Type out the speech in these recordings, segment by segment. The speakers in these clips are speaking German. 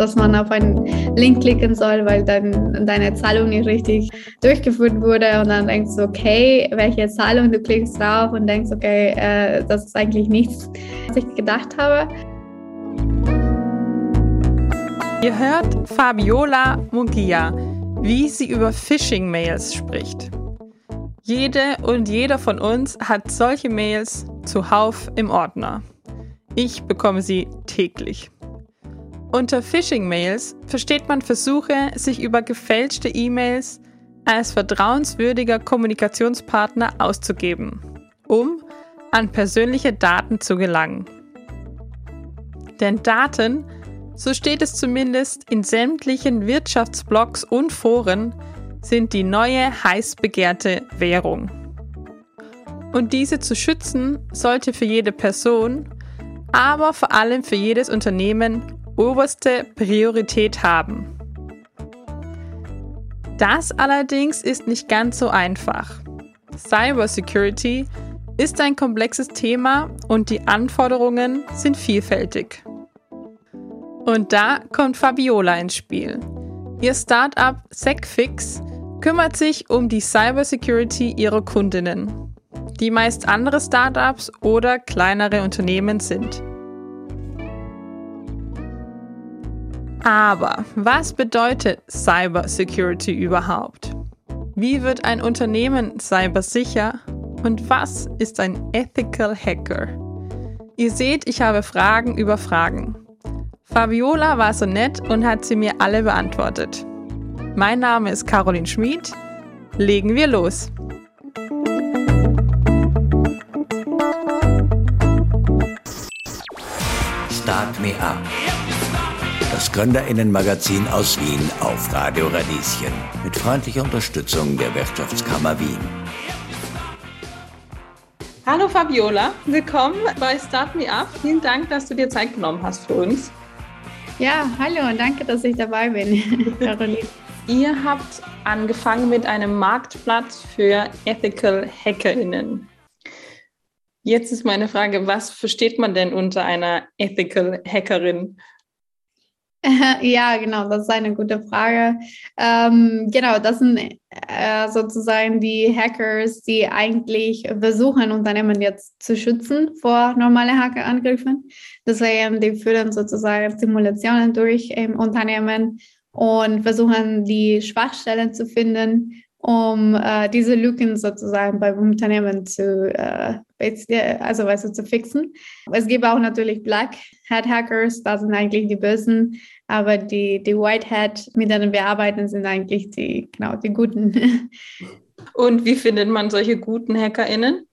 dass man auf einen Link klicken soll, weil dann deine Zahlung nicht richtig durchgeführt wurde und dann denkst du, okay, welche Zahlung, du klickst drauf und denkst, okay, äh, das ist eigentlich nichts, was ich gedacht habe. Ihr hört Fabiola Mugia, wie sie über Phishing-Mails spricht. Jede und jeder von uns hat solche Mails zuhauf im Ordner. Ich bekomme sie täglich. Unter Phishing-Mails versteht man Versuche, sich über gefälschte E-Mails als vertrauenswürdiger Kommunikationspartner auszugeben, um an persönliche Daten zu gelangen. Denn Daten, so steht es zumindest in sämtlichen Wirtschaftsblogs und Foren, sind die neue heiß begehrte Währung. Und diese zu schützen sollte für jede Person, aber vor allem für jedes Unternehmen oberste Priorität haben. Das allerdings ist nicht ganz so einfach. Cybersecurity ist ein komplexes Thema und die Anforderungen sind vielfältig. Und da kommt Fabiola ins Spiel. Ihr Startup SecFix kümmert sich um die Cybersecurity ihrer Kundinnen, die meist andere Startups oder kleinere Unternehmen sind. Aber was bedeutet Cybersecurity überhaupt? Wie wird ein Unternehmen cybersicher? Und was ist ein Ethical Hacker? Ihr seht, ich habe Fragen über Fragen. Fabiola war so nett und hat sie mir alle beantwortet. Mein Name ist Caroline Schmid. Legen wir los. Start Me Up. Das Gründerinnenmagazin aus Wien auf Radio Radieschen mit freundlicher Unterstützung der Wirtschaftskammer Wien. Hallo Fabiola, willkommen bei Start Me Up. Vielen Dank, dass du dir Zeit genommen hast für uns. Ja, hallo und danke, dass ich dabei bin, Caroline. Ihr habt angefangen mit einem Marktplatz für Ethical HackerInnen. Jetzt ist meine Frage, was versteht man denn unter einer Ethical Hackerin? Ja, genau, das ist eine gute Frage. Ähm, genau, das sind äh, sozusagen die Hackers, die eigentlich versuchen, Unternehmen jetzt zu schützen vor normalen Hackerangriffen. Deswegen, die führen sozusagen Simulationen durch im Unternehmen und versuchen, die Schwachstellen zu finden, um äh, diese Lücken sozusagen beim Unternehmen zu, äh, also weißt du, zu fixen. Es gibt auch natürlich Black Hat Hackers, das sind eigentlich die Bösen, aber die, die White Hat, mit denen wir arbeiten, sind eigentlich die, genau, die Guten. Und wie findet man solche guten HackerInnen?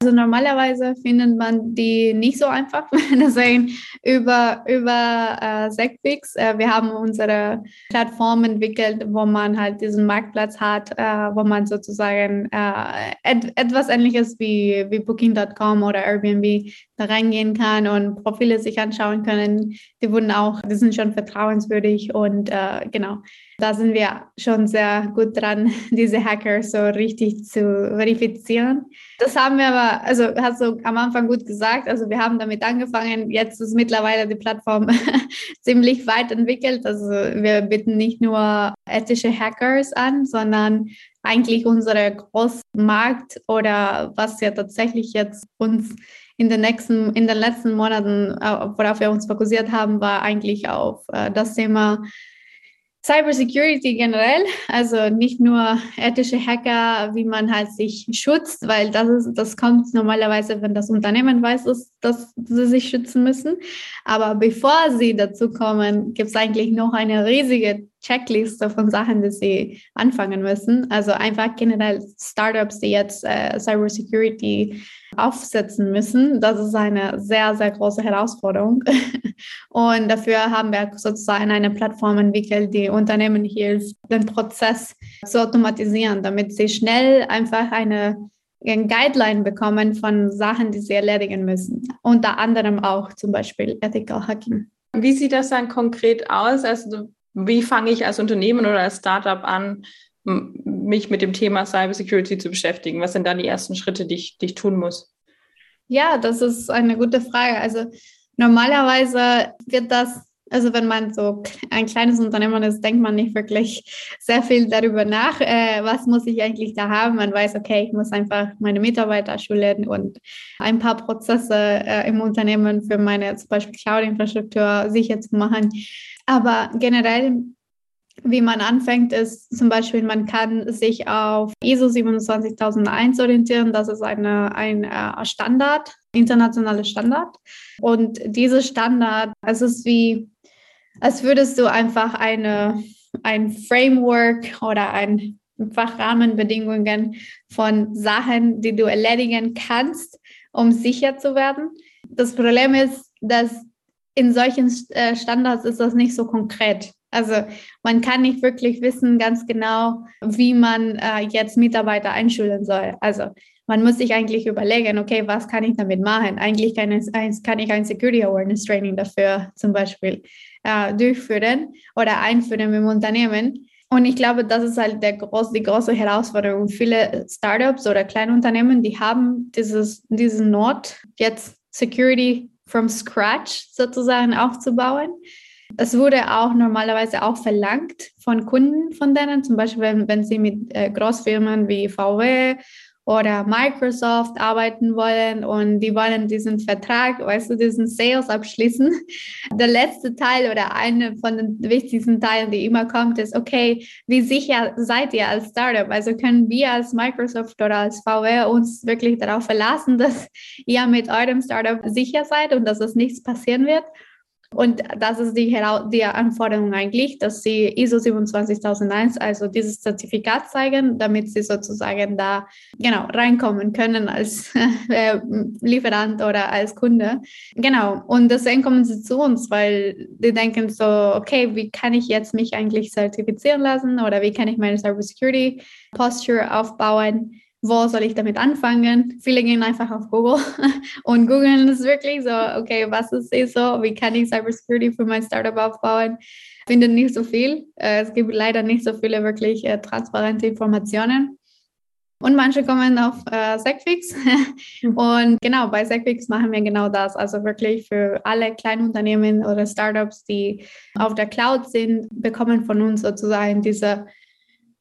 Also normalerweise findet man die nicht so einfach. Deswegen über, über äh, Segfix. Äh, wir haben unsere Plattform entwickelt, wo man halt diesen Marktplatz hat, äh, wo man sozusagen äh, et etwas ähnliches wie, wie Booking.com oder Airbnb da reingehen kann und Profile sich anschauen können. Die wurden auch, die sind schon vertrauenswürdig und äh, genau da sind wir schon sehr gut dran, diese Hacker so richtig zu verifizieren. Das haben wir aber, also hast du am Anfang gut gesagt, also wir haben damit angefangen, jetzt ist mittlerweile die Plattform ziemlich weit entwickelt. Also wir bieten nicht nur ethische Hackers an, sondern eigentlich unsere Großmarkt oder was ja tatsächlich jetzt uns in den nächsten, in den letzten Monaten, äh, worauf wir uns fokussiert haben, war eigentlich auf äh, das Thema Cybersecurity generell, also nicht nur ethische Hacker, wie man halt sich schützt, weil das ist, das kommt normalerweise, wenn das Unternehmen weiß, dass, dass sie sich schützen müssen. Aber bevor sie dazu kommen, gibt es eigentlich noch eine riesige Checkliste von Sachen, die sie anfangen müssen. Also einfach generell Startups, die jetzt äh, Cybersecurity aufsetzen müssen. Das ist eine sehr, sehr große Herausforderung. Und dafür haben wir sozusagen eine Plattform entwickelt, die Unternehmen hilft, den Prozess zu automatisieren, damit sie schnell einfach eine ein Guideline bekommen von Sachen, die sie erledigen müssen. Unter anderem auch zum Beispiel Ethical Hacking. Wie sieht das dann konkret aus? Also wie fange ich als Unternehmen oder als Startup an, mich mit dem Thema Cybersecurity zu beschäftigen? Was sind dann die ersten Schritte, die ich, die ich tun muss? Ja, das ist eine gute Frage. Also normalerweise wird das Also wenn man so ein kleines Unternehmen ist, denkt man nicht wirklich sehr viel darüber nach, äh, was muss ich eigentlich da haben. Man weiß, okay, ich muss einfach meine Mitarbeiter schulen und ein paar Prozesse äh, im Unternehmen für meine zum Beispiel Cloud-Infrastruktur sicher zu machen. Aber generell wie man anfängt, ist zum Beispiel, man kann sich auf ISO 27001 orientieren. Das ist eine, ein äh, Standard, internationaler Standard. Und dieser Standard, es ist wie, als würdest du einfach eine, ein Framework oder ein einfach Rahmenbedingungen von Sachen, die du erledigen kannst, um sicher zu werden. Das Problem ist, dass in solchen äh, Standards ist das nicht so konkret. Also man kann nicht wirklich wissen ganz genau, wie man äh, jetzt Mitarbeiter einschulen soll. Also man muss sich eigentlich überlegen, okay, was kann ich damit machen? Eigentlich kann, es, kann ich ein Security Awareness Training dafür zum Beispiel äh, durchführen oder einführen im Unternehmen. Und ich glaube, das ist halt der groß, die große Herausforderung. Viele Startups oder Kleinunternehmen, die haben dieses, diesen Nord, jetzt Security from scratch sozusagen aufzubauen. Es wurde auch normalerweise auch verlangt von Kunden von denen, zum Beispiel wenn, wenn sie mit äh, Großfirmen wie VW oder Microsoft arbeiten wollen und die wollen diesen Vertrag, weißt du, diesen Sales abschließen. Der letzte Teil oder eine von den wichtigsten Teilen, die immer kommt, ist, okay, wie sicher seid ihr als Startup? Also können wir als Microsoft oder als VW uns wirklich darauf verlassen, dass ihr mit eurem Startup sicher seid und dass es nichts passieren wird? Und das ist die, die Anforderung eigentlich, dass sie ISO 27001, also dieses Zertifikat zeigen, damit sie sozusagen da genau reinkommen können als äh, Lieferant oder als Kunde. Genau. Und deswegen kommen sie zu uns, weil die denken so, okay, wie kann ich jetzt mich eigentlich zertifizieren lassen oder wie kann ich meine Cybersecurity Posture aufbauen? Wo soll ich damit anfangen? Viele gehen einfach auf Google und googeln es wirklich so, okay, was ist ISO? Wie kann ich Cybersecurity für mein Startup aufbauen? Finden nicht so viel. Äh, es gibt leider nicht so viele wirklich äh, transparente Informationen. Und manche kommen auf äh, Segfix. und genau, bei Segfix machen wir genau das. Also wirklich für alle Kleinunternehmen oder Startups, die auf der Cloud sind, bekommen von uns sozusagen diese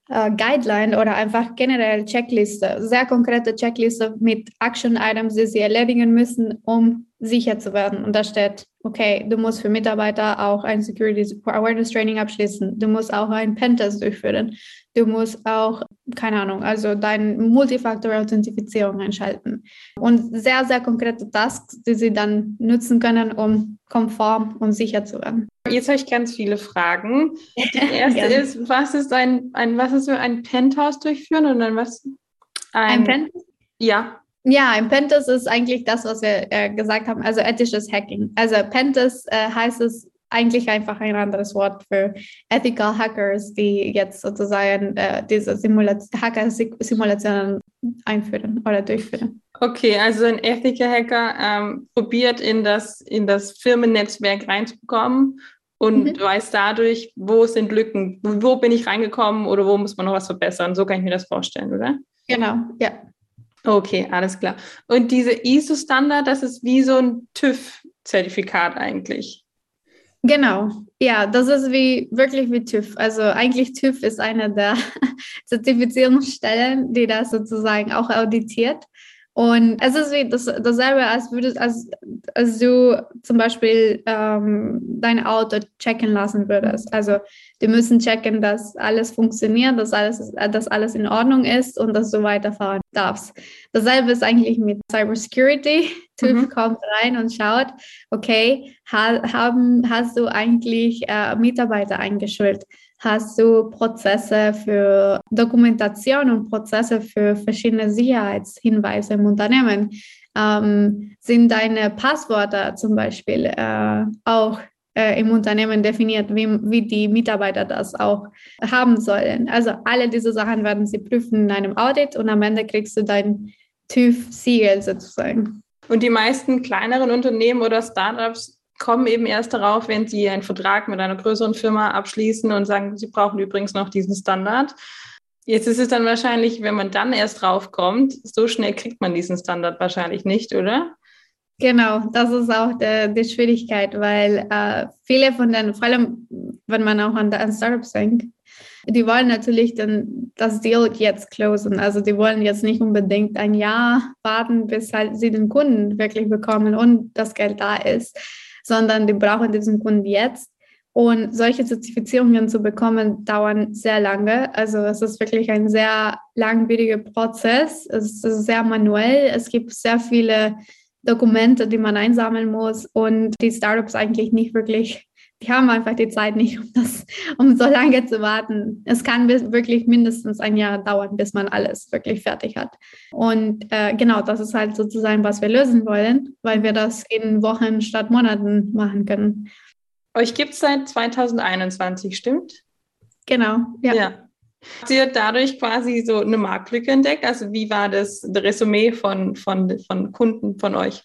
äh, Guideline oder einfach generell Checkliste, sehr konkrete Checkliste mit Action-Items, die sie erledigen müssen, um sicher zu werden. Und da steht, okay, du musst für Mitarbeiter auch ein Security Awareness Training abschließen. Du musst auch einen Pentest durchführen. Du musst auch, keine Ahnung, also deine Multifaktor-Authentifizierung einschalten. Und sehr, sehr konkrete Tasks, die sie dann nutzen können, um konform und sicher zu werden. Jetzt habe ich ganz viele Fragen. Die erste ist, was ist ein, ein, was ist ein Penthouse durchführen und dann was? Ein, ein Penthouse? Ja. Ja, ein Pentest ist eigentlich das, was wir äh, gesagt haben, also ethisches Hacking. Also Pentest äh, heißt es eigentlich einfach ein anderes Wort für Ethical Hackers, die jetzt sozusagen äh, diese Hacker-Simulationen einführen oder durchführen. Okay, also ein Ethical Hacker ähm, probiert in das, in das Firmennetzwerk reinzukommen und mhm. weiß dadurch, wo sind Lücken, wo bin ich reingekommen oder wo muss man noch was verbessern. So kann ich mir das vorstellen, oder? Genau, ja. Okay, alles klar. Und diese ISO-Standard, das ist wie so ein TÜV-Zertifikat eigentlich. Genau, ja, das ist wie wirklich wie TÜV. Also eigentlich TÜV ist eine der Zertifizierungsstellen, die das sozusagen auch auditiert. Und es ist wie das, dasselbe, als würdest, als, als du zum Beispiel ähm, dein Auto checken lassen würdest. Also die müssen checken, dass alles funktioniert, dass alles, dass alles in Ordnung ist und dass du weiterfahren darfst. Dasselbe ist eigentlich mit Cybersecurity. TÜV mhm. kommt rein und schaut, okay, ha, haben, hast du eigentlich äh, Mitarbeiter eingeschult? hast du Prozesse für Dokumentation und Prozesse für verschiedene Sicherheitshinweise im Unternehmen. Ähm, sind deine Passwörter zum Beispiel äh, auch äh, im Unternehmen definiert, wie, wie die Mitarbeiter das auch haben sollen. Also alle diese Sachen werden sie prüfen in einem Audit und am Ende kriegst du dein TÜV-Siegel sozusagen. Und die meisten kleineren Unternehmen oder Startups kommen eben erst darauf, wenn sie einen Vertrag mit einer größeren Firma abschließen und sagen, sie brauchen übrigens noch diesen Standard. Jetzt ist es dann wahrscheinlich, wenn man dann erst drauf kommt, so schnell kriegt man diesen Standard wahrscheinlich nicht, oder? Genau, das ist auch die, die Schwierigkeit, weil äh, viele von den, vor allem wenn man auch an, an Startups denkt, die wollen natürlich dann das Deal jetzt closen. Also die wollen jetzt nicht unbedingt ein Jahr warten, bis halt sie den Kunden wirklich bekommen und das Geld da ist, sondern die brauchen diesen Kunden jetzt. Und solche Zertifizierungen zu bekommen, dauern sehr lange. Also es ist wirklich ein sehr langwieriger Prozess. Es ist sehr manuell. Es gibt sehr viele Dokumente, die man einsammeln muss und die Startups eigentlich nicht wirklich, die haben einfach die Zeit nicht, um das, um so lange zu warten. Es kann wirklich mindestens ein Jahr dauern, bis man alles wirklich fertig hat. Und äh, genau, das ist halt sozusagen, was wir lösen wollen, weil wir das in Wochen statt Monaten machen können. Euch gibt es seit 2021, stimmt? Genau, ja. ja. Habt ihr dadurch quasi so eine Marktlücke entdeckt? Also wie war das, Resümee von, von, von Kunden von euch?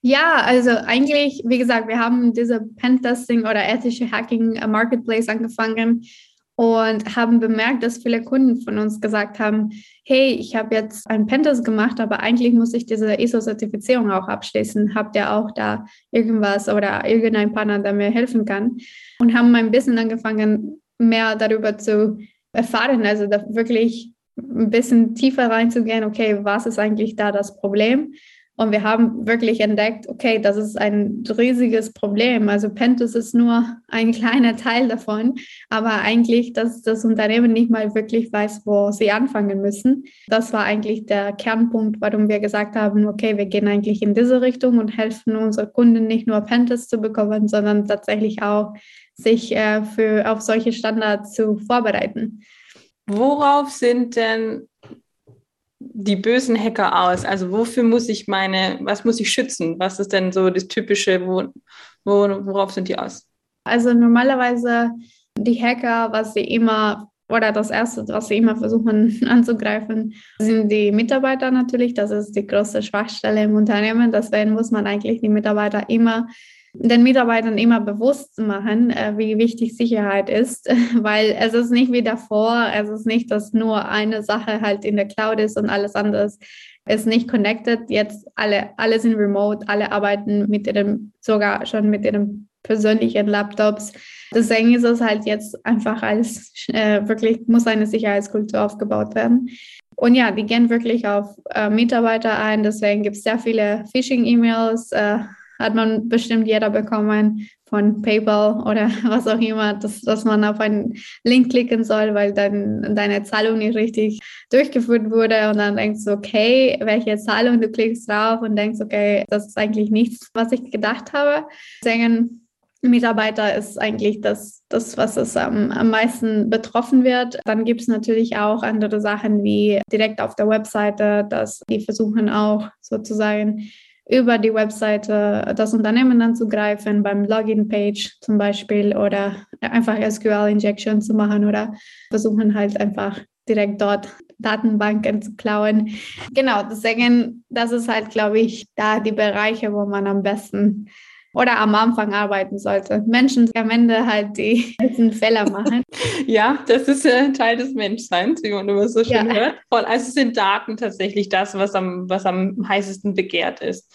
Ja, also eigentlich, wie gesagt, wir haben diese Pentesting oder ethische Hacking Marketplace angefangen und haben bemerkt, dass viele Kunden von uns gesagt haben, hey, ich habe jetzt ein Pentest gemacht, aber eigentlich muss ich diese ISO-Zertifizierung auch abschließen. Habt ihr auch da irgendwas oder irgendein Partner, der mir helfen kann? Und haben ein bisschen angefangen, mehr darüber zu erfahren, also da wirklich ein bisschen tiefer reinzugehen, okay, was ist eigentlich da das Problem? Und wir haben wirklich entdeckt, okay, das ist ein riesiges Problem. Also Pentus ist nur ein kleiner Teil davon, aber eigentlich, dass das Unternehmen nicht mal wirklich weiß, wo sie anfangen müssen. Das war eigentlich der Kernpunkt, warum wir gesagt haben, okay, wir gehen eigentlich in diese Richtung und helfen unseren Kunden nicht nur Pentus zu bekommen, sondern tatsächlich auch sich äh, für, auf solche Standards zu vorbereiten. Worauf sind denn die bösen Hacker aus? Also wofür muss ich meine, was muss ich schützen? Was ist denn so das Typische, wo, wo, worauf sind die aus? Also normalerweise die Hacker, was sie immer oder das Erste, was sie immer versuchen anzugreifen, sind die Mitarbeiter natürlich. Das ist die größte Schwachstelle im Unternehmen. Deswegen muss man eigentlich die Mitarbeiter immer den Mitarbeitern immer bewusst machen, äh, wie wichtig Sicherheit ist, weil es ist nicht wie davor, es ist nicht, dass nur eine Sache halt in der Cloud ist und alles andere ist nicht connected. Jetzt alle, alle sind remote, alle arbeiten mit ihrem, sogar schon mit ihren persönlichen Laptops. Deswegen ist es halt jetzt einfach als äh, wirklich muss eine Sicherheitskultur aufgebaut werden. Und ja, die gehen wirklich auf äh, Mitarbeiter ein. Deswegen gibt es sehr viele Phishing-E-Mails, äh, hat man bestimmt jeder bekommen von PayPal oder was auch immer, dass, dass man auf einen Link klicken soll, weil dann deine Zahlung nicht richtig durchgeführt wurde und dann denkst du, okay, welche Zahlung, du klickst drauf und denkst, okay, das ist eigentlich nichts, was ich gedacht habe. Deswegen Mitarbeiter ist eigentlich das, das was es am, am meisten betroffen wird. Dann gibt es natürlich auch andere Sachen wie direkt auf der Webseite, dass die versuchen auch sozusagen über die Webseite das Unternehmen anzugreifen, beim Login-Page zum Beispiel oder einfach SQL-Injection zu machen oder versuchen halt einfach direkt dort Datenbanken zu klauen. Genau, deswegen, das ist halt, glaube ich, da die Bereiche, wo man am besten oder am Anfang arbeiten sollte. Menschen am Ende halt die ganzen Fehler machen. ja, das ist äh, Teil des Menschseins, wie man immer so schön ja. hört. Also sind Daten tatsächlich das, was am, was am heißesten begehrt ist.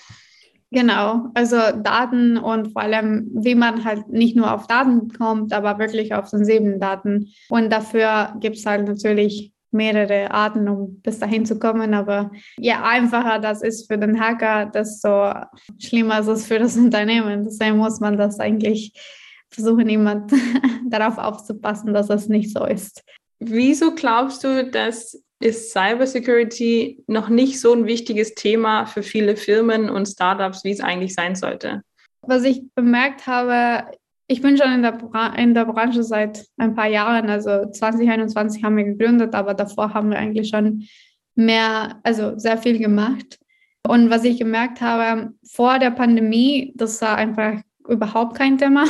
Genau, also Daten und vor allem, wie man halt nicht nur auf Daten kommt, aber wirklich auf sensiblen Daten. Und dafür gibt es halt natürlich mehrere Arten, um bis dahin zu kommen. Aber je einfacher das ist für den Hacker, desto schlimmer ist es für das Unternehmen. Deswegen muss man das eigentlich versuchen, jemand darauf aufzupassen, dass das nicht so ist. Wieso glaubst du, dass ist Cybersecurity noch nicht so ein wichtiges Thema für viele Firmen und Startups, wie es eigentlich sein sollte? Was ich bemerkt habe, ich bin schon in der, in der Branche seit ein paar Jahren, also 2021 haben wir gegründet, aber davor haben wir eigentlich schon mehr, also sehr viel gemacht. Und was ich gemerkt habe, vor der Pandemie, das war einfach überhaupt kein Thema.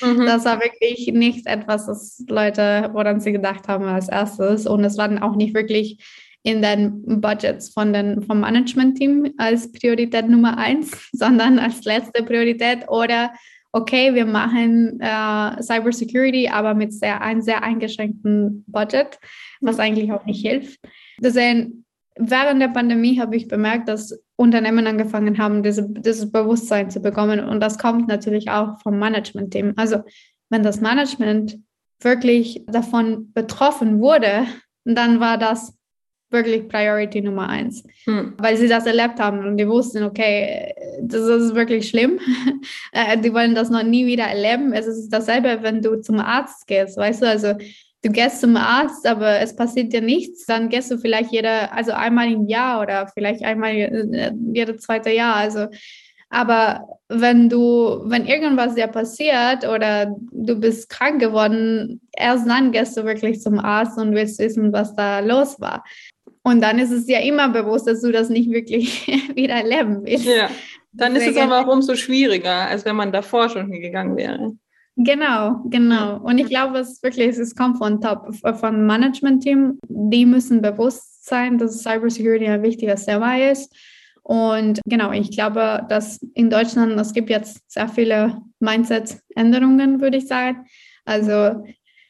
Mhm. Das war wirklich nicht etwas, das Leute, woran sie gedacht haben als erstes. Und es war dann auch nicht wirklich in den Budgets von den, vom Management-Team als Priorität Nummer eins, sondern als letzte Priorität oder okay, wir machen äh, Cybersecurity, aber mit sehr, einem sehr eingeschränkten Budget, was mhm. eigentlich auch nicht hilft. Deswegen während der Pandemie habe ich bemerkt, dass Unternehmen angefangen haben, diese, dieses Bewusstsein zu bekommen. Und das kommt natürlich auch vom Management-Team. Also wenn das Management wirklich davon betroffen wurde, dann war das wirklich Priority Nummer eins, hm. weil sie das erlebt haben und die wussten, okay, das ist wirklich schlimm. Äh, die wollen das noch nie wieder erleben. Es ist dasselbe, wenn du zum Arzt gehst, weißt du, also du gehst zum Arzt, aber es passiert dir nichts, dann gehst du vielleicht jeder, also einmal im Jahr oder vielleicht einmal äh, jedes zweite Jahr. Also, aber wenn du, wenn irgendwas dir passiert oder du bist krank geworden, erst dann gehst du wirklich zum Arzt und willst wissen, was da los war. Und dann ist es ja immer bewusst, dass du das nicht wirklich wieder erleben willst. Ja, dann ist es aber auch umso schwieriger, als wenn man davor schon hingegangen wäre. Genau, genau. Und ich glaube, es wirklich, es kommt von Top, von Management-Team. Die müssen bewusst sein, dass Cybersecurity ein wichtiges Thema ist. Und genau, ich glaube, dass in Deutschland, es gibt jetzt sehr viele Mindset-Änderungen, würde ich sagen. Also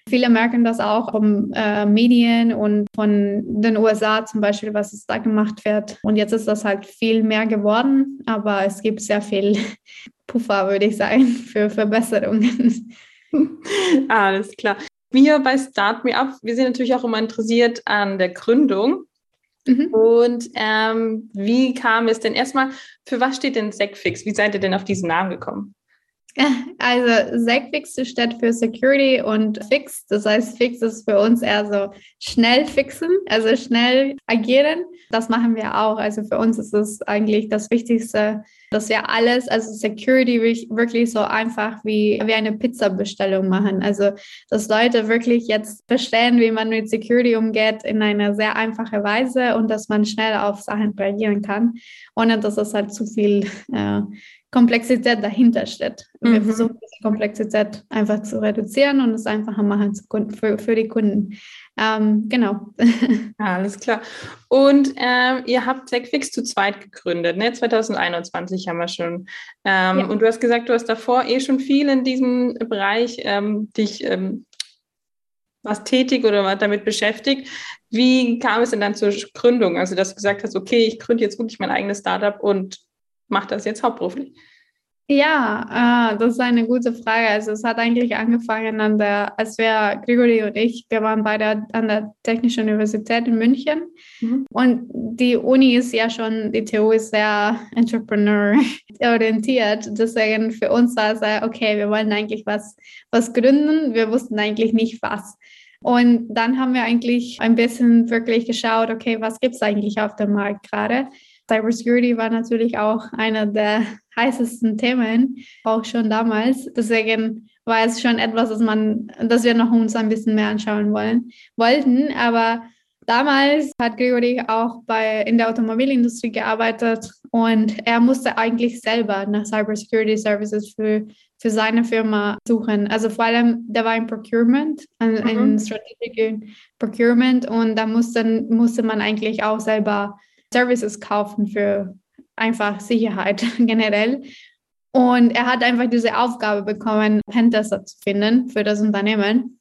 Viele merken das auch von äh, Medien und von den USA zum Beispiel, was es da gemacht wird. Und jetzt ist das halt viel mehr geworden, aber es gibt sehr viel Puffer, würde ich sagen, für Verbesserungen. Alles klar. Wir bei Start Me Up, wir sind natürlich auch immer interessiert an der Gründung. Mhm. Und ähm, wie kam es denn erstmal, für was steht denn SecFix? Wie seid ihr denn auf diesen Namen gekommen? Also SecFix steht für Security und Fix. Das heißt, Fix ist für uns eher so schnell fixen, also schnell agieren. Das machen wir auch. Also für uns ist es eigentlich das Wichtigste, dass wir alles, also Security wirklich so einfach wie, wie eine Pizza-Bestellung machen. Also dass Leute wirklich jetzt bestellen, wie man mit Security umgeht, in einer sehr einfache Weise und dass man schnell auf Sachen reagieren kann, ohne dass es halt zu viel äh, Komplexität dahinter steht. Mhm. Wir versuchen die Komplexität einfach zu reduzieren und es einfacher machen für, für die Kunden. Ähm, genau. Alles klar. Und ähm, ihr habt TechFix zu zweit gegründet, ne? 2021 haben wir schon. Ähm, ja. Und du hast gesagt, du hast davor eh schon viel in diesem Bereich ähm, dich ähm, was tätig oder was damit beschäftigt. Wie kam es denn dann zur Gründung? Also, dass du gesagt hast, okay, ich gründe jetzt wirklich mein eigenes Startup und macht das jetzt hauptberuflich? Ja, äh, das ist eine gute Frage. Also es hat eigentlich angefangen an der, als wir, Grigori und ich, wir waren beide an der Technischen Universität in München. Mhm. Und die Uni ist ja schon, die TU ist sehr entrepreneur-orientiert. Deswegen für uns war es, okay, wir wollen eigentlich was, was gründen. Wir wussten eigentlich nicht was. Und dann haben wir eigentlich ein bisschen wirklich geschaut, okay, was gibt es eigentlich auf dem Markt gerade? Cybersecurity war natürlich auch einer der heißesten Themen, auch schon damals. Deswegen war es schon etwas, das man, das wir noch uns ein bisschen mehr anschauen wollen, wollten. Aber damals hat Gregory auch bei, in der Automobilindustrie gearbeitet und er musste eigentlich selber nach Cybersecurity Services für, für seine Firma suchen. Also vor allem, der war im Procurement, mhm. Strategic Procurement und da musste, musste man eigentlich auch selber Services kaufen für einfach Sicherheit generell. Und er hat einfach diese Aufgabe bekommen, Pentester zu finden für das Unternehmen.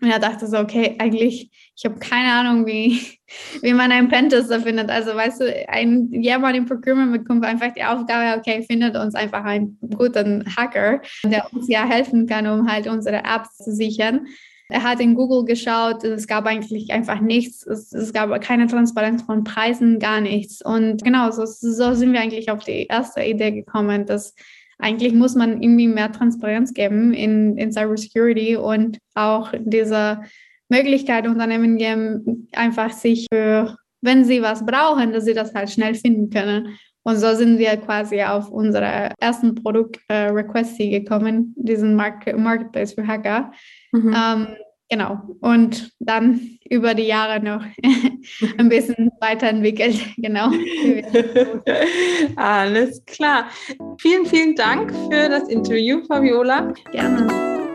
Und er dachte so, okay, eigentlich, ich habe keine Ahnung, wie, wie man einen Pentester findet. Also, weißt du, ein, jemand im Procurement bekommt einfach die Aufgabe, okay, findet uns einfach einen guten Hacker, der uns ja helfen kann, um halt unsere Apps zu sichern. Er hat in Google geschaut, es gab eigentlich einfach nichts, es, es gab keine Transparenz von Preisen, gar nichts. Und genau, so, so sind wir eigentlich auf die erste Idee gekommen, dass eigentlich muss man irgendwie mehr Transparenz geben in, in Cybersecurity und auch diese Möglichkeit Unternehmen geben, einfach sich für, wenn sie was brauchen, dass sie das halt schnell finden können. Und so sind wir quasi auf unsere ersten Produkt äh, gekommen, diesen Mark Marketplace für Hacker. Mhm. Ähm, genau. Und dann über die Jahre noch ein bisschen weiterentwickelt. Genau. Alles klar. Vielen, vielen Dank für das Interview, Fabiola. Gerne.